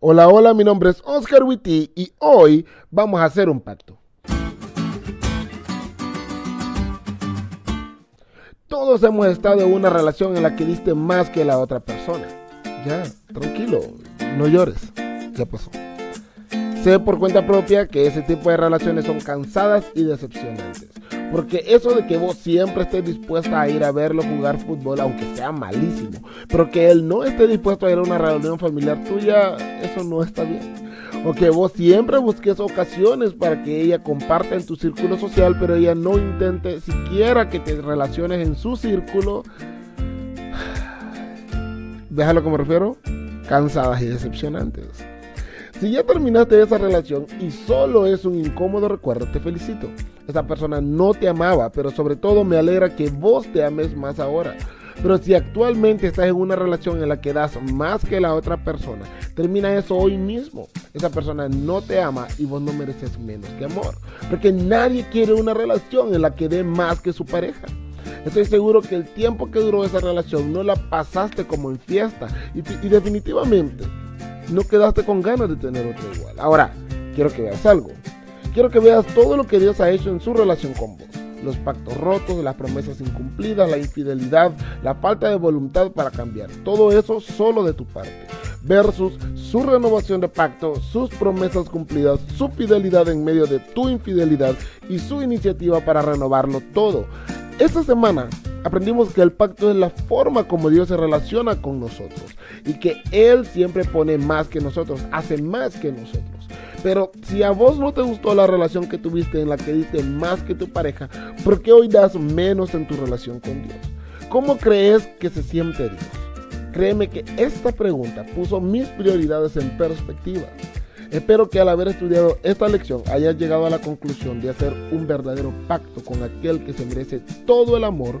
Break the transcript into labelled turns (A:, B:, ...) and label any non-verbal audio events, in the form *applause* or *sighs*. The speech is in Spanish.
A: Hola, hola, mi nombre es Oscar Witty y hoy vamos a hacer un pacto. Todos hemos estado en una relación en la que diste más que la otra persona. Ya, tranquilo, no llores. Ya pasó. Sé por cuenta propia que ese tipo de relaciones son cansadas y decepcionantes. Porque eso de que vos siempre estés dispuesta a ir a verlo jugar fútbol, aunque sea malísimo, pero que él no esté dispuesto a ir a una reunión familiar tuya, eso no está bien. O que vos siempre busques ocasiones para que ella comparta en tu círculo social, pero ella no intente siquiera que te relaciones en su círculo. *sighs* Déjalo como me refiero. Cansadas y decepcionantes. Si ya terminaste esa relación y solo es un incómodo recuerdo, te felicito. Esa persona no te amaba, pero sobre todo me alegra que vos te ames más ahora. Pero si actualmente estás en una relación en la que das más que la otra persona, termina eso hoy mismo. Esa persona no te ama y vos no mereces menos que amor. Porque nadie quiere una relación en la que dé más que su pareja. Estoy seguro que el tiempo que duró esa relación no la pasaste como en fiesta y, definitivamente no quedaste con ganas de tener otro igual. Ahora, quiero que veas algo. Quiero que veas todo lo que Dios ha hecho en su relación con vos. Los pactos rotos, las promesas incumplidas, la infidelidad, la falta de voluntad para cambiar. Todo eso solo de tu parte. Versus su renovación de pacto, sus promesas cumplidas, su fidelidad en medio de tu infidelidad y su iniciativa para renovarlo todo. Esta semana aprendimos que el pacto es la forma como Dios se relaciona con nosotros y que Él siempre pone más que nosotros, hace más que nosotros. Pero si a vos no te gustó la relación que tuviste en la que diste más que tu pareja, ¿por qué hoy das menos en tu relación con Dios? ¿Cómo crees que se siente Dios? Créeme que esta pregunta puso mis prioridades en perspectiva. Espero que al haber estudiado esta lección hayas llegado a la conclusión de hacer un verdadero pacto con aquel que se merece todo el amor